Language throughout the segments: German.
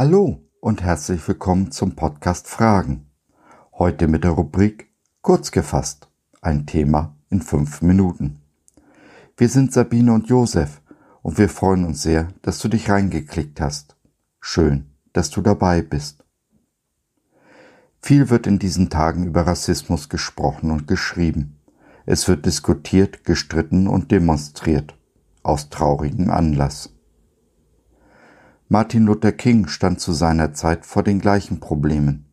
Hallo und herzlich willkommen zum Podcast Fragen. Heute mit der Rubrik Kurz gefasst. Ein Thema in fünf Minuten. Wir sind Sabine und Josef und wir freuen uns sehr, dass du dich reingeklickt hast. Schön, dass du dabei bist. Viel wird in diesen Tagen über Rassismus gesprochen und geschrieben. Es wird diskutiert, gestritten und demonstriert. Aus traurigem Anlass. Martin Luther King stand zu seiner Zeit vor den gleichen Problemen.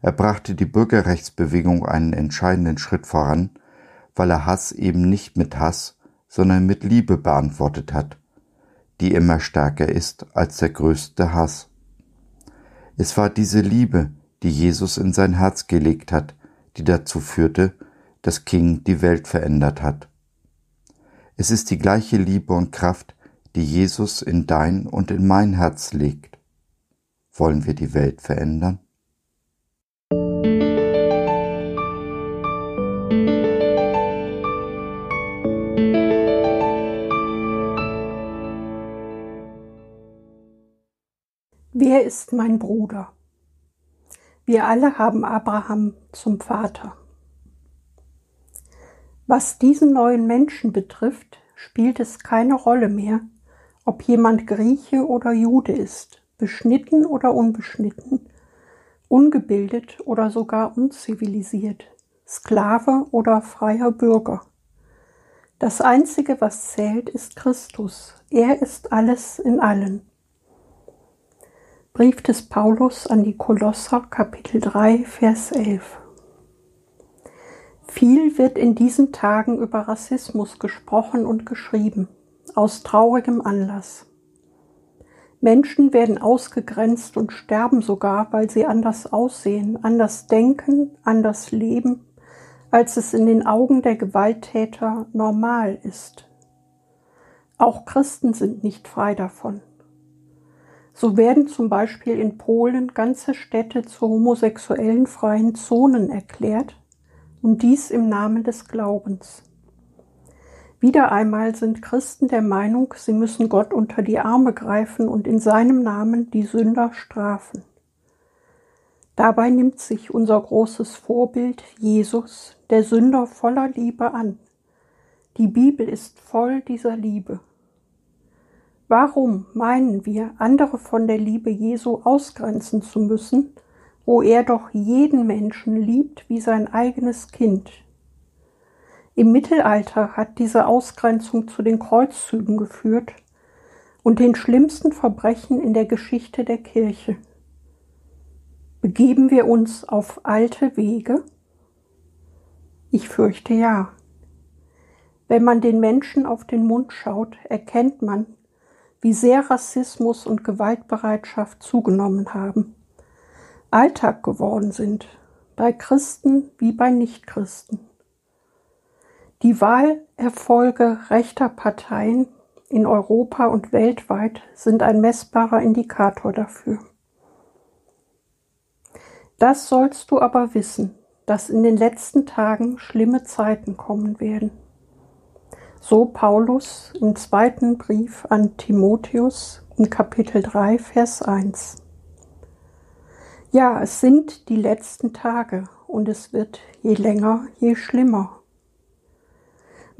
Er brachte die Bürgerrechtsbewegung einen entscheidenden Schritt voran, weil er Hass eben nicht mit Hass, sondern mit Liebe beantwortet hat, die immer stärker ist als der größte Hass. Es war diese Liebe, die Jesus in sein Herz gelegt hat, die dazu führte, dass King die Welt verändert hat. Es ist die gleiche Liebe und Kraft, die Jesus in dein und in mein Herz legt. Wollen wir die Welt verändern? Wer ist mein Bruder? Wir alle haben Abraham zum Vater. Was diesen neuen Menschen betrifft, spielt es keine Rolle mehr, ob jemand Grieche oder Jude ist, beschnitten oder unbeschnitten, ungebildet oder sogar unzivilisiert, Sklave oder freier Bürger. Das Einzige, was zählt, ist Christus. Er ist alles in allen. Brief des Paulus an die Kolosser, Kapitel 3, Vers 11. Viel wird in diesen Tagen über Rassismus gesprochen und geschrieben aus traurigem Anlass. Menschen werden ausgegrenzt und sterben sogar, weil sie anders aussehen, anders denken, anders leben, als es in den Augen der Gewalttäter normal ist. Auch Christen sind nicht frei davon. So werden zum Beispiel in Polen ganze Städte zu homosexuellen freien Zonen erklärt, und dies im Namen des Glaubens. Wieder einmal sind Christen der Meinung, sie müssen Gott unter die Arme greifen und in seinem Namen die Sünder strafen. Dabei nimmt sich unser großes Vorbild Jesus, der Sünder voller Liebe an. Die Bibel ist voll dieser Liebe. Warum meinen wir, andere von der Liebe Jesu ausgrenzen zu müssen, wo er doch jeden Menschen liebt wie sein eigenes Kind, im Mittelalter hat diese Ausgrenzung zu den Kreuzzügen geführt und den schlimmsten Verbrechen in der Geschichte der Kirche. Begeben wir uns auf alte Wege? Ich fürchte ja. Wenn man den Menschen auf den Mund schaut, erkennt man, wie sehr Rassismus und Gewaltbereitschaft zugenommen haben, Alltag geworden sind, bei Christen wie bei Nichtchristen. Die Wahlerfolge rechter Parteien in Europa und weltweit sind ein messbarer Indikator dafür. Das sollst du aber wissen, dass in den letzten Tagen schlimme Zeiten kommen werden. So Paulus im zweiten Brief an Timotheus in Kapitel 3, Vers 1. Ja, es sind die letzten Tage und es wird je länger, je schlimmer.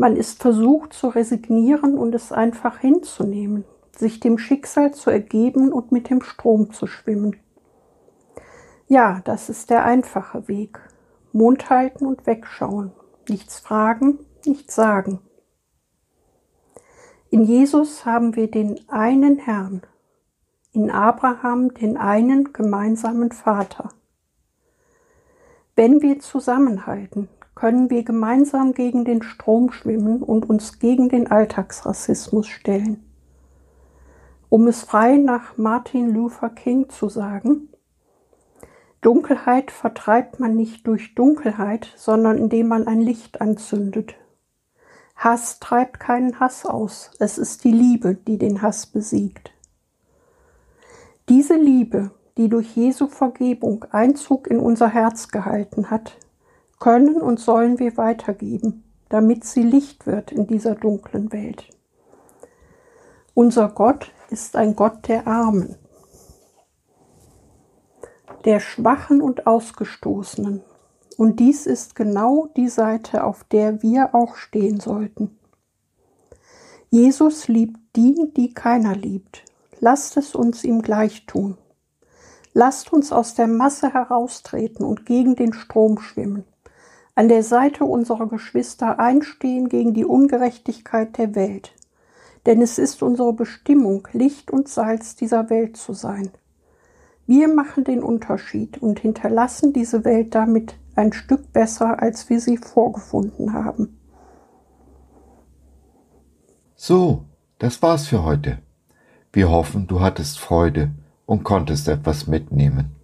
Man ist versucht zu resignieren und es einfach hinzunehmen, sich dem Schicksal zu ergeben und mit dem Strom zu schwimmen. Ja, das ist der einfache Weg. Mund halten und wegschauen. Nichts fragen, nichts sagen. In Jesus haben wir den einen Herrn, in Abraham den einen gemeinsamen Vater. Wenn wir zusammenhalten, können wir gemeinsam gegen den Strom schwimmen und uns gegen den Alltagsrassismus stellen. Um es frei nach Martin Luther King zu sagen, Dunkelheit vertreibt man nicht durch Dunkelheit, sondern indem man ein Licht anzündet. Hass treibt keinen Hass aus, es ist die Liebe, die den Hass besiegt. Diese Liebe, die durch Jesu Vergebung Einzug in unser Herz gehalten hat, können und sollen wir weitergeben, damit sie Licht wird in dieser dunklen Welt. Unser Gott ist ein Gott der Armen. der Schwachen und Ausgestoßenen. Und dies ist genau die Seite, auf der wir auch stehen sollten. Jesus liebt die, die keiner liebt. Lasst es uns ihm gleich tun. Lasst uns aus der Masse heraustreten und gegen den Strom schwimmen, an der Seite unserer Geschwister einstehen gegen die Ungerechtigkeit der Welt. Denn es ist unsere Bestimmung, Licht und Salz dieser Welt zu sein. Wir machen den Unterschied und hinterlassen diese Welt damit ein Stück besser, als wir sie vorgefunden haben. So, das war's für heute. Wir hoffen, du hattest Freude und konntest etwas mitnehmen.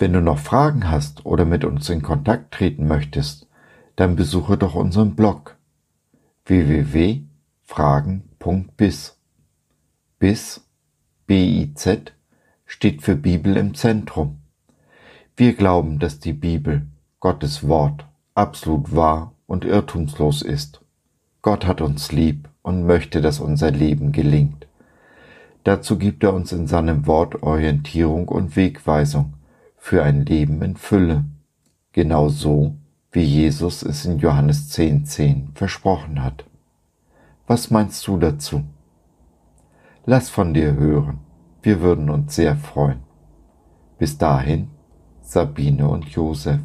Wenn du noch Fragen hast oder mit uns in Kontakt treten möchtest, dann besuche doch unseren Blog www.fragen.biz. Biz, B-I-Z, steht für Bibel im Zentrum. Wir glauben, dass die Bibel, Gottes Wort, absolut wahr und irrtumslos ist. Gott hat uns lieb und möchte, dass unser Leben gelingt. Dazu gibt er uns in seinem Wort Orientierung und Wegweisung für ein Leben in Fülle, genau so, wie Jesus es in Johannes 10.10 10 versprochen hat. Was meinst du dazu? Lass von dir hören, wir würden uns sehr freuen. Bis dahin, Sabine und Josef.